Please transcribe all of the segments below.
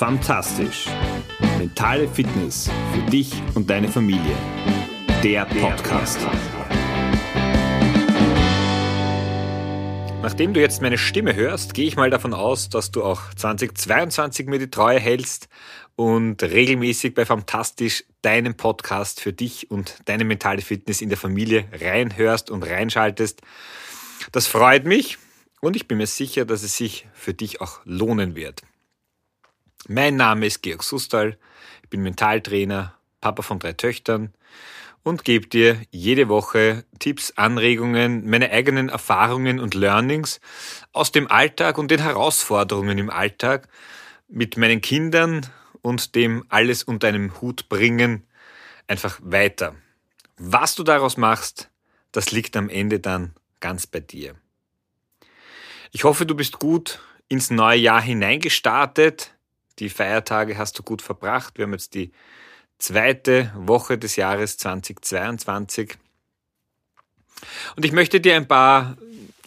Fantastisch. Mentale Fitness für dich und deine Familie. Der Podcast. Nachdem du jetzt meine Stimme hörst, gehe ich mal davon aus, dass du auch 2022 mir die Treue hältst und regelmäßig bei Fantastisch deinen Podcast für dich und deine mentale Fitness in der Familie reinhörst und reinschaltest. Das freut mich und ich bin mir sicher, dass es sich für dich auch lohnen wird. Mein Name ist Georg Sustal, ich bin Mentaltrainer, Papa von drei Töchtern und gebe dir jede Woche Tipps, Anregungen, meine eigenen Erfahrungen und Learnings aus dem Alltag und den Herausforderungen im Alltag mit meinen Kindern und dem alles unter einem Hut bringen einfach weiter. Was du daraus machst, das liegt am Ende dann ganz bei dir. Ich hoffe, du bist gut ins neue Jahr hineingestartet. Die Feiertage hast du gut verbracht. Wir haben jetzt die zweite Woche des Jahres 2022. Und ich möchte dir ein paar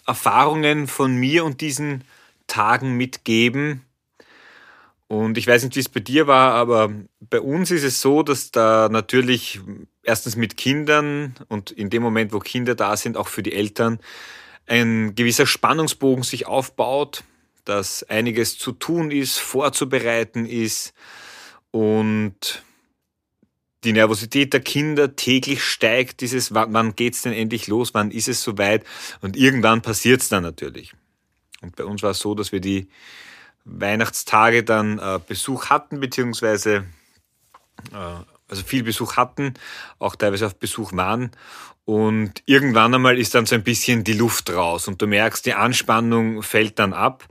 Erfahrungen von mir und diesen Tagen mitgeben. Und ich weiß nicht, wie es bei dir war, aber bei uns ist es so, dass da natürlich erstens mit Kindern und in dem Moment, wo Kinder da sind, auch für die Eltern ein gewisser Spannungsbogen sich aufbaut dass einiges zu tun ist, vorzubereiten ist und die Nervosität der Kinder täglich steigt, dieses, wann geht's denn endlich los, wann ist es soweit und irgendwann passiert's dann natürlich. Und bei uns war es so, dass wir die Weihnachtstage dann äh, Besuch hatten, beziehungsweise äh, also viel Besuch hatten, auch teilweise auf Besuch waren. Und irgendwann einmal ist dann so ein bisschen die Luft raus und du merkst, die Anspannung fällt dann ab.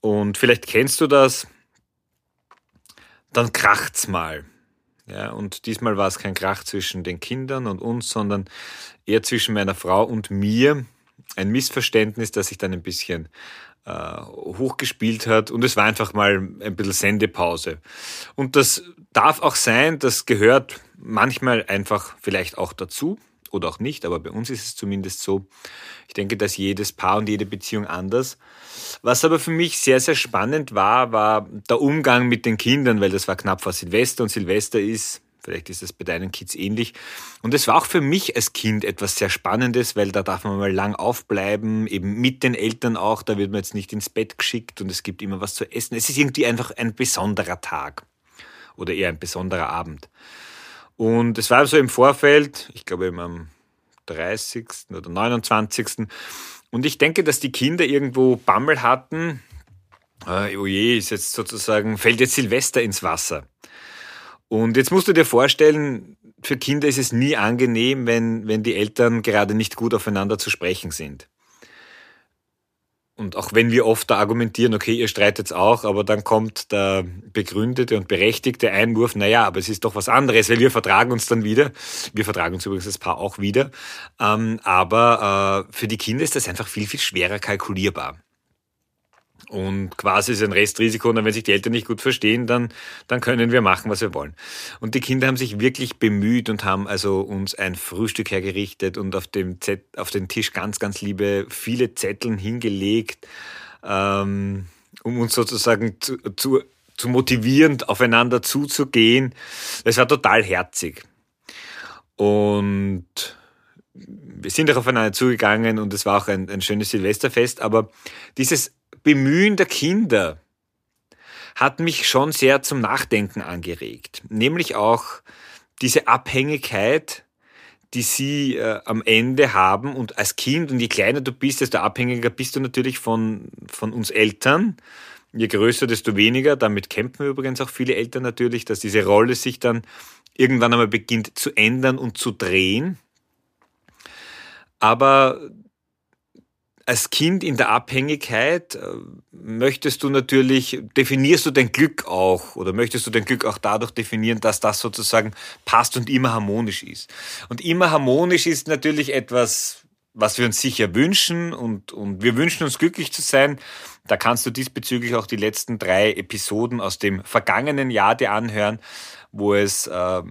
Und vielleicht kennst du das, dann kracht's mal. Ja, und diesmal war es kein Krach zwischen den Kindern und uns, sondern eher zwischen meiner Frau und mir. Ein Missverständnis, das sich dann ein bisschen äh, hochgespielt hat. Und es war einfach mal ein bisschen Sendepause. Und das darf auch sein, das gehört manchmal einfach vielleicht auch dazu oder auch nicht, aber bei uns ist es zumindest so. Ich denke, dass jedes Paar und jede Beziehung anders. Was aber für mich sehr, sehr spannend war, war der Umgang mit den Kindern, weil das war knapp vor Silvester und Silvester ist, vielleicht ist es bei deinen Kids ähnlich. Und es war auch für mich als Kind etwas sehr Spannendes, weil da darf man mal lang aufbleiben, eben mit den Eltern auch, da wird man jetzt nicht ins Bett geschickt und es gibt immer was zu essen. Es ist irgendwie einfach ein besonderer Tag oder eher ein besonderer Abend. Und es war so im Vorfeld, ich glaube am 30. oder 29. Und ich denke, dass die Kinder irgendwo Bammel hatten. Äh, oh je, ist jetzt sozusagen, fällt jetzt Silvester ins Wasser. Und jetzt musst du dir vorstellen, für Kinder ist es nie angenehm, wenn, wenn die Eltern gerade nicht gut aufeinander zu sprechen sind. Und auch wenn wir oft da argumentieren, okay, ihr streitet auch, aber dann kommt der begründete und berechtigte Einwurf, naja, aber es ist doch was anderes, weil wir vertragen uns dann wieder. Wir vertragen uns übrigens das Paar auch wieder. Ähm, aber äh, für die Kinder ist das einfach viel, viel schwerer kalkulierbar. Und quasi ist ein Restrisiko, und wenn sich die Eltern nicht gut verstehen, dann, dann können wir machen, was wir wollen. Und die Kinder haben sich wirklich bemüht und haben also uns ein Frühstück hergerichtet und auf dem Zett, auf den Tisch ganz, ganz liebe viele Zetteln hingelegt, ähm, um uns sozusagen zu, zu, zu motivieren, aufeinander zuzugehen. Es war total herzig. Und wir sind auch aufeinander zugegangen und es war auch ein, ein schönes Silvesterfest, aber dieses Bemühen der Kinder hat mich schon sehr zum Nachdenken angeregt. Nämlich auch diese Abhängigkeit, die sie äh, am Ende haben und als Kind und je kleiner du bist, desto abhängiger bist du natürlich von, von uns Eltern. Je größer, desto weniger. Damit kämpfen übrigens auch viele Eltern natürlich, dass diese Rolle sich dann irgendwann einmal beginnt zu ändern und zu drehen. Aber als Kind in der Abhängigkeit äh, möchtest du natürlich, definierst du dein Glück auch oder möchtest du dein Glück auch dadurch definieren, dass das sozusagen passt und immer harmonisch ist. Und immer harmonisch ist natürlich etwas, was wir uns sicher wünschen und, und wir wünschen uns glücklich zu sein. Da kannst du diesbezüglich auch die letzten drei Episoden aus dem vergangenen Jahr dir anhören, wo es äh,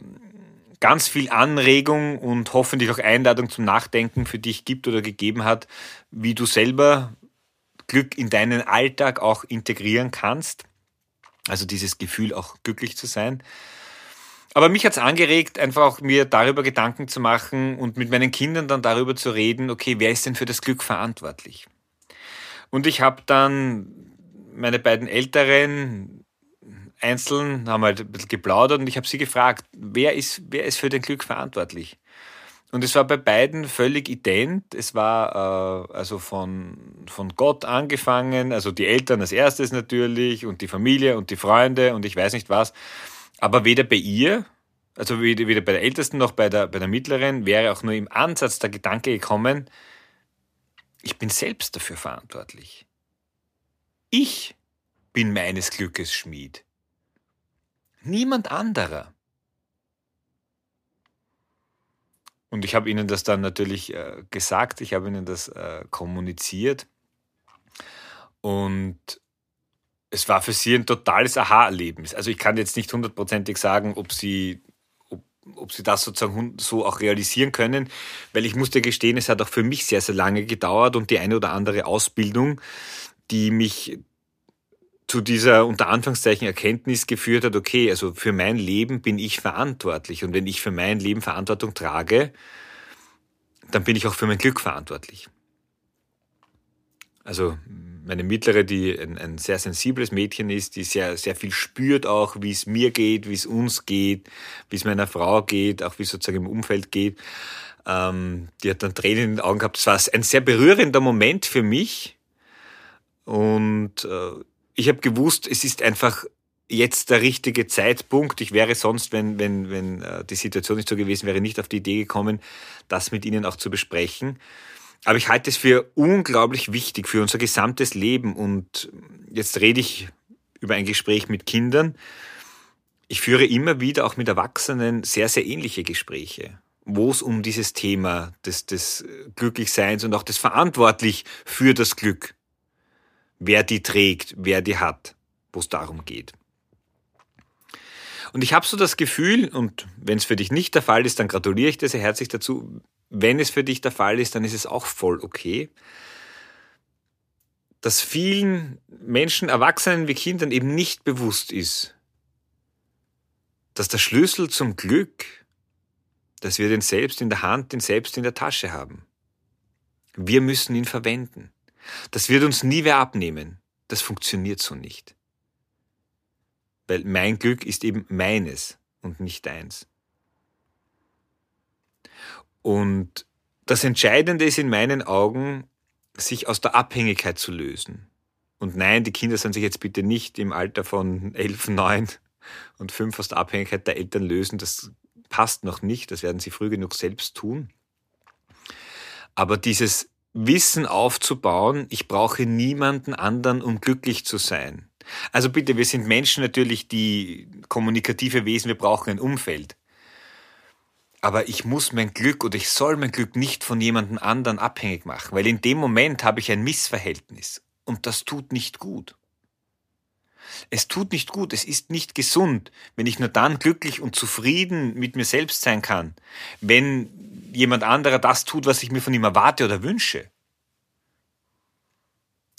ganz viel Anregung und hoffentlich auch Einladung zum Nachdenken für dich gibt oder gegeben hat, wie du selber Glück in deinen Alltag auch integrieren kannst. Also dieses Gefühl auch glücklich zu sein. Aber mich hat es angeregt, einfach auch mir darüber Gedanken zu machen und mit meinen Kindern dann darüber zu reden, okay, wer ist denn für das Glück verantwortlich? Und ich habe dann meine beiden Älteren einzeln, haben halt ein bisschen geplaudert und ich habe sie gefragt, wer ist, wer ist für den Glück verantwortlich? Und es war bei beiden völlig ident. Es war äh, also von, von Gott angefangen, also die Eltern als erstes natürlich und die Familie und die Freunde und ich weiß nicht was. Aber weder bei ihr, also weder, weder bei der Ältesten noch bei der, bei der Mittleren, wäre auch nur im Ansatz der Gedanke gekommen, ich bin selbst dafür verantwortlich. Ich bin meines Glückes Schmied. Niemand anderer. Und ich habe ihnen das dann natürlich äh, gesagt, ich habe ihnen das äh, kommuniziert. Und es war für sie ein totales Aha-Erlebnis. Also ich kann jetzt nicht hundertprozentig sagen, ob sie, ob, ob sie das sozusagen so auch realisieren können, weil ich musste gestehen, es hat auch für mich sehr, sehr lange gedauert und die eine oder andere Ausbildung, die mich zu dieser unter Anführungszeichen Erkenntnis geführt hat, okay, also für mein Leben bin ich verantwortlich und wenn ich für mein Leben Verantwortung trage, dann bin ich auch für mein Glück verantwortlich. Also meine mittlere, die ein, ein sehr sensibles Mädchen ist, die sehr, sehr viel spürt auch, wie es mir geht, wie es uns geht, wie es meiner Frau geht, auch wie es sozusagen im Umfeld geht. Ähm, die hat dann Tränen in den Augen gehabt. Das war ein sehr berührender Moment für mich. Und äh, ich habe gewusst, es ist einfach jetzt der richtige Zeitpunkt. Ich wäre sonst, wenn, wenn, wenn äh, die Situation nicht so gewesen wäre, nicht auf die Idee gekommen, das mit Ihnen auch zu besprechen. Aber ich halte es für unglaublich wichtig für unser gesamtes Leben. Und jetzt rede ich über ein Gespräch mit Kindern. Ich führe immer wieder auch mit Erwachsenen sehr, sehr ähnliche Gespräche, wo es um dieses Thema des, des Glücklichseins und auch des Verantwortlich für das Glück wer die trägt, wer die hat, wo es darum geht. Und ich habe so das Gefühl, und wenn es für dich nicht der Fall ist, dann gratuliere ich dir sehr herzlich dazu. Wenn es für dich der Fall ist, dann ist es auch voll okay, dass vielen Menschen, Erwachsenen wie Kindern eben nicht bewusst ist, dass der Schlüssel zum Glück, dass wir den selbst in der Hand, den selbst in der Tasche haben. Wir müssen ihn verwenden. Das wird uns nie wer abnehmen. Das funktioniert so nicht. Weil mein Glück ist eben meines und nicht deins. Und das Entscheidende ist in meinen Augen, sich aus der Abhängigkeit zu lösen. Und nein, die Kinder sollen sich jetzt bitte nicht im Alter von elf, neun und fünf aus der Abhängigkeit der Eltern lösen. Das passt noch nicht. Das werden sie früh genug selbst tun. Aber dieses Wissen aufzubauen, ich brauche niemanden anderen, um glücklich zu sein. Also bitte, wir sind Menschen natürlich, die kommunikative Wesen, wir brauchen ein Umfeld. Aber ich muss mein Glück oder ich soll mein Glück nicht von jemandem anderen abhängig machen, weil in dem Moment habe ich ein Missverhältnis und das tut nicht gut. Es tut nicht gut, es ist nicht gesund, wenn ich nur dann glücklich und zufrieden mit mir selbst sein kann, wenn jemand anderer das tut, was ich mir von ihm erwarte oder wünsche.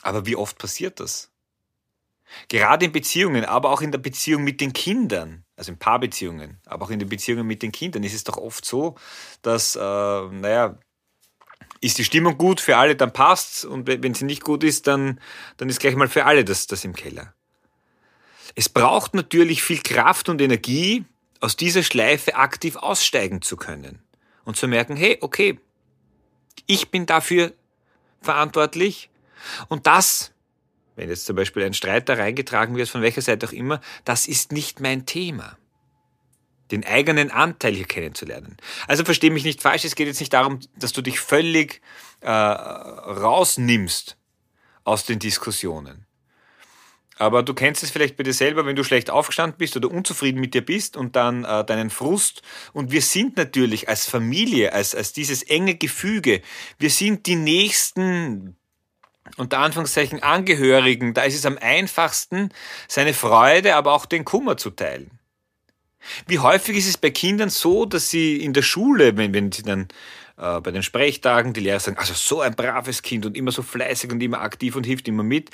Aber wie oft passiert das? Gerade in Beziehungen, aber auch in der Beziehung mit den Kindern, also in Paarbeziehungen, aber auch in den Beziehungen mit den Kindern ist es doch oft so, dass, äh, naja, ist die Stimmung gut für alle, dann passt's und wenn sie nicht gut ist, dann, dann ist gleich mal für alle das, das im Keller. Es braucht natürlich viel Kraft und Energie, aus dieser Schleife aktiv aussteigen zu können und zu merken, hey, okay, ich bin dafür verantwortlich und das, wenn jetzt zum Beispiel ein Streit da reingetragen wird, von welcher Seite auch immer, das ist nicht mein Thema. Den eigenen Anteil hier kennenzulernen. Also verstehe mich nicht falsch, es geht jetzt nicht darum, dass du dich völlig äh, rausnimmst aus den Diskussionen. Aber du kennst es vielleicht bei dir selber, wenn du schlecht aufgestanden bist oder unzufrieden mit dir bist und dann äh, deinen Frust. Und wir sind natürlich als Familie, als, als dieses enge Gefüge, wir sind die nächsten, unter Anführungszeichen, Angehörigen. Da ist es am einfachsten, seine Freude, aber auch den Kummer zu teilen. Wie häufig ist es bei Kindern so, dass sie in der Schule, wenn, wenn sie dann äh, bei den Sprechtagen die Lehrer sagen, also so ein braves Kind und immer so fleißig und immer aktiv und hilft immer mit.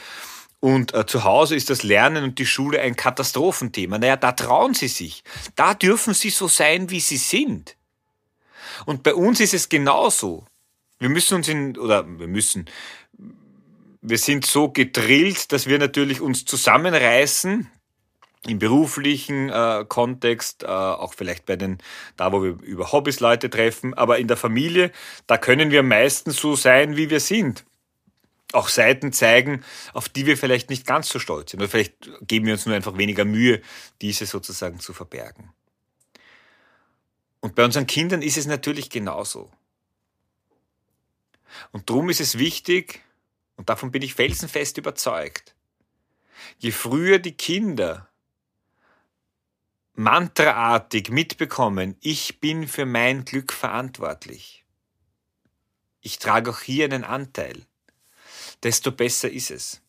Und äh, zu Hause ist das Lernen und die Schule ein Katastrophenthema. Naja, da trauen sie sich. Da dürfen sie so sein, wie sie sind. Und bei uns ist es genauso. Wir müssen uns in, oder wir müssen, wir sind so gedrillt, dass wir natürlich uns zusammenreißen, im beruflichen äh, Kontext, äh, auch vielleicht bei den, da wo wir über Hobbys Leute treffen, aber in der Familie, da können wir meistens so sein, wie wir sind auch Seiten zeigen, auf die wir vielleicht nicht ganz so stolz sind. Oder vielleicht geben wir uns nur einfach weniger Mühe, diese sozusagen zu verbergen. Und bei unseren Kindern ist es natürlich genauso. Und darum ist es wichtig, und davon bin ich felsenfest überzeugt, je früher die Kinder mantraartig mitbekommen, ich bin für mein Glück verantwortlich. Ich trage auch hier einen Anteil desto besser ist es.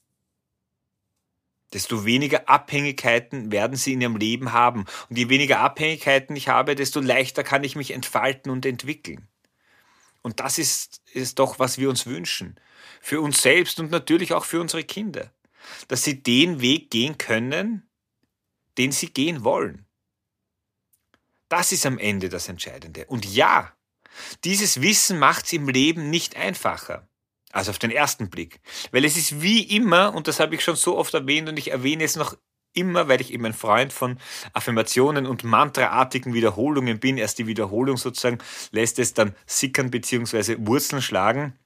Desto weniger Abhängigkeiten werden sie in ihrem Leben haben. Und je weniger Abhängigkeiten ich habe, desto leichter kann ich mich entfalten und entwickeln. Und das ist, ist doch, was wir uns wünschen. Für uns selbst und natürlich auch für unsere Kinder. Dass sie den Weg gehen können, den sie gehen wollen. Das ist am Ende das Entscheidende. Und ja, dieses Wissen macht es im Leben nicht einfacher. Also auf den ersten Blick. Weil es ist wie immer, und das habe ich schon so oft erwähnt und ich erwähne es noch immer, weil ich eben ein Freund von Affirmationen und mantraartigen Wiederholungen bin. Erst die Wiederholung sozusagen lässt es dann sickern bzw. Wurzeln schlagen.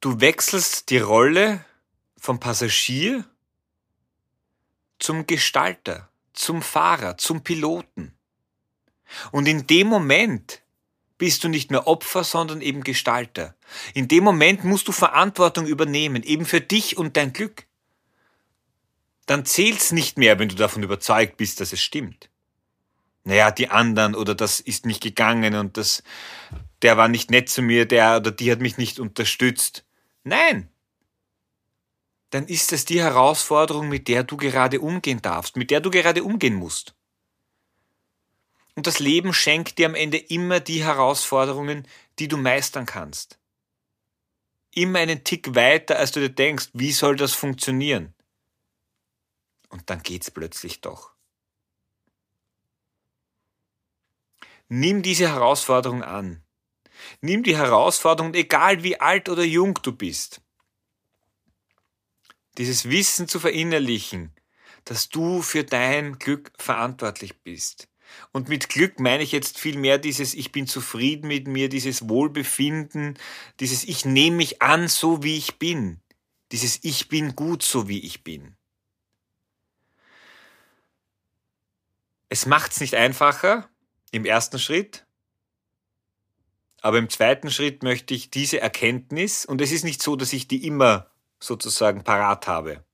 Du wechselst die Rolle vom Passagier zum Gestalter, zum Fahrer, zum Piloten. Und in dem Moment, bist du nicht mehr Opfer, sondern eben Gestalter. In dem Moment musst du Verantwortung übernehmen, eben für dich und dein Glück. Dann zählt's nicht mehr, wenn du davon überzeugt bist, dass es stimmt. Naja, die anderen oder das ist nicht gegangen und das, der war nicht nett zu mir, der oder die hat mich nicht unterstützt. Nein! Dann ist es die Herausforderung, mit der du gerade umgehen darfst, mit der du gerade umgehen musst. Und das Leben schenkt dir am Ende immer die Herausforderungen, die du meistern kannst. Immer einen Tick weiter, als du dir denkst, wie soll das funktionieren? Und dann geht's plötzlich doch. Nimm diese Herausforderung an. Nimm die Herausforderung, egal wie alt oder jung du bist. Dieses Wissen zu verinnerlichen, dass du für dein Glück verantwortlich bist. Und mit Glück meine ich jetzt viel mehr dieses Ich bin zufrieden mit mir, dieses Wohlbefinden, dieses Ich nehme mich an, so wie ich bin, dieses Ich bin gut, so wie ich bin. Es macht es nicht einfacher im ersten Schritt, aber im zweiten Schritt möchte ich diese Erkenntnis, und es ist nicht so, dass ich die immer sozusagen parat habe,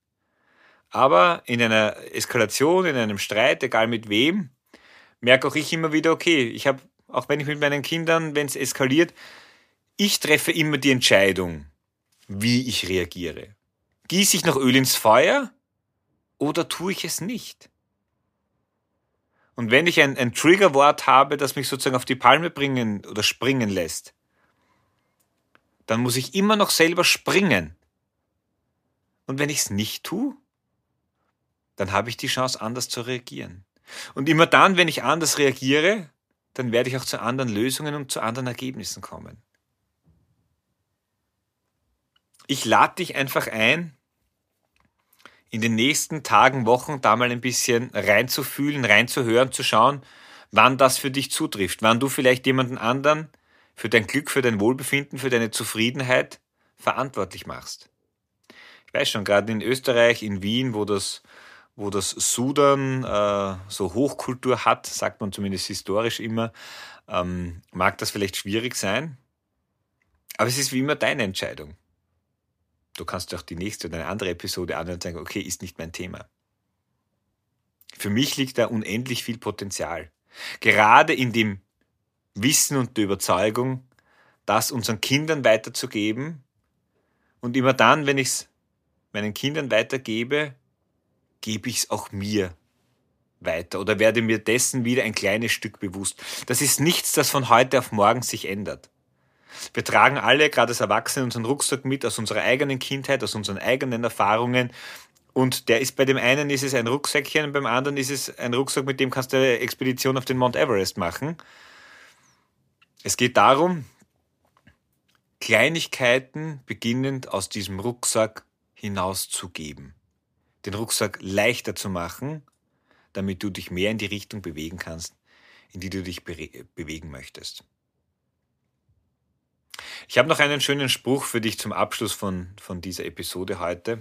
aber in einer Eskalation, in einem Streit, egal mit wem, merke auch ich immer wieder, okay, ich habe, auch wenn ich mit meinen Kindern, wenn es eskaliert, ich treffe immer die Entscheidung, wie ich reagiere. Gieße ich noch Öl ins Feuer oder tue ich es nicht? Und wenn ich ein, ein Triggerwort habe, das mich sozusagen auf die Palme bringen oder springen lässt, dann muss ich immer noch selber springen. Und wenn ich es nicht tue, dann habe ich die Chance, anders zu reagieren. Und immer dann, wenn ich anders reagiere, dann werde ich auch zu anderen Lösungen und zu anderen Ergebnissen kommen. Ich lade dich einfach ein, in den nächsten Tagen, Wochen da mal ein bisschen reinzufühlen, reinzuhören, zu schauen, wann das für dich zutrifft, wann du vielleicht jemanden anderen für dein Glück, für dein Wohlbefinden, für deine Zufriedenheit verantwortlich machst. Ich weiß schon, gerade in Österreich, in Wien, wo das wo das Sudan äh, so Hochkultur hat, sagt man zumindest historisch immer, ähm, mag das vielleicht schwierig sein. Aber es ist wie immer deine Entscheidung. Du kannst auch die nächste oder eine andere Episode anhören und sagen, okay, ist nicht mein Thema. Für mich liegt da unendlich viel Potenzial. Gerade in dem Wissen und der Überzeugung, das unseren Kindern weiterzugeben. Und immer dann, wenn ich es meinen Kindern weitergebe, gebe ich es auch mir weiter oder werde mir dessen wieder ein kleines Stück bewusst. Das ist nichts, das von heute auf morgen sich ändert. Wir tragen alle, gerade als Erwachsene, unseren Rucksack mit aus unserer eigenen Kindheit, aus unseren eigenen Erfahrungen. Und der ist bei dem einen ist es ein Rucksäckchen, beim anderen ist es ein Rucksack, mit dem kannst du eine Expedition auf den Mount Everest machen. Es geht darum, Kleinigkeiten beginnend aus diesem Rucksack hinauszugeben. Den Rucksack leichter zu machen, damit du dich mehr in die Richtung bewegen kannst, in die du dich bewegen möchtest. Ich habe noch einen schönen Spruch für dich zum Abschluss von, von dieser Episode heute.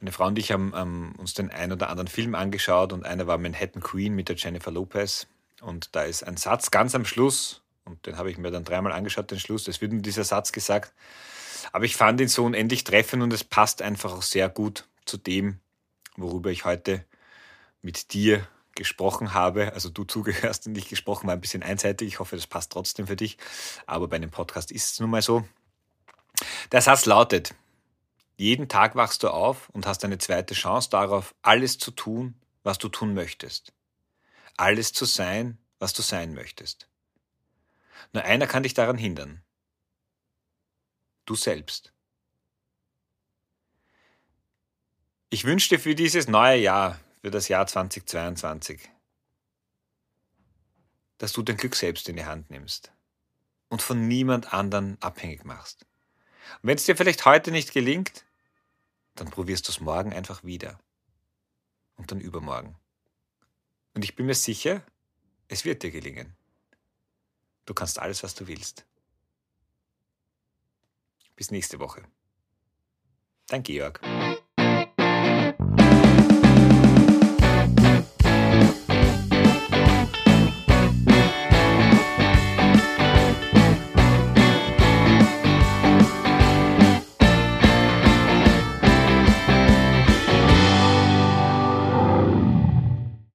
Meine Frau und ich haben ähm, uns den ein oder anderen Film angeschaut und einer war Manhattan Queen mit der Jennifer Lopez. Und da ist ein Satz ganz am Schluss, und den habe ich mir dann dreimal angeschaut, den Schluss, es wird nur dieser Satz gesagt. Aber ich fand ihn so unendlich treffend und es passt einfach auch sehr gut zu dem, worüber ich heute mit dir gesprochen habe, also du zugehörst und ich gesprochen war ein bisschen einseitig. Ich hoffe, das passt trotzdem für dich. Aber bei einem Podcast ist es nun mal so. Der Satz lautet, jeden Tag wachst du auf und hast eine zweite Chance darauf, alles zu tun, was du tun möchtest. Alles zu sein, was du sein möchtest. Nur einer kann dich daran hindern. Du selbst. Ich wünsche dir für dieses neue Jahr für das Jahr 2022. Dass du dein Glück selbst in die Hand nimmst und von niemand anderen abhängig machst. Und wenn es dir vielleicht heute nicht gelingt, dann probierst du es morgen einfach wieder. Und dann übermorgen. Und ich bin mir sicher, es wird dir gelingen. Du kannst alles, was du willst. Bis nächste Woche. Dein Georg.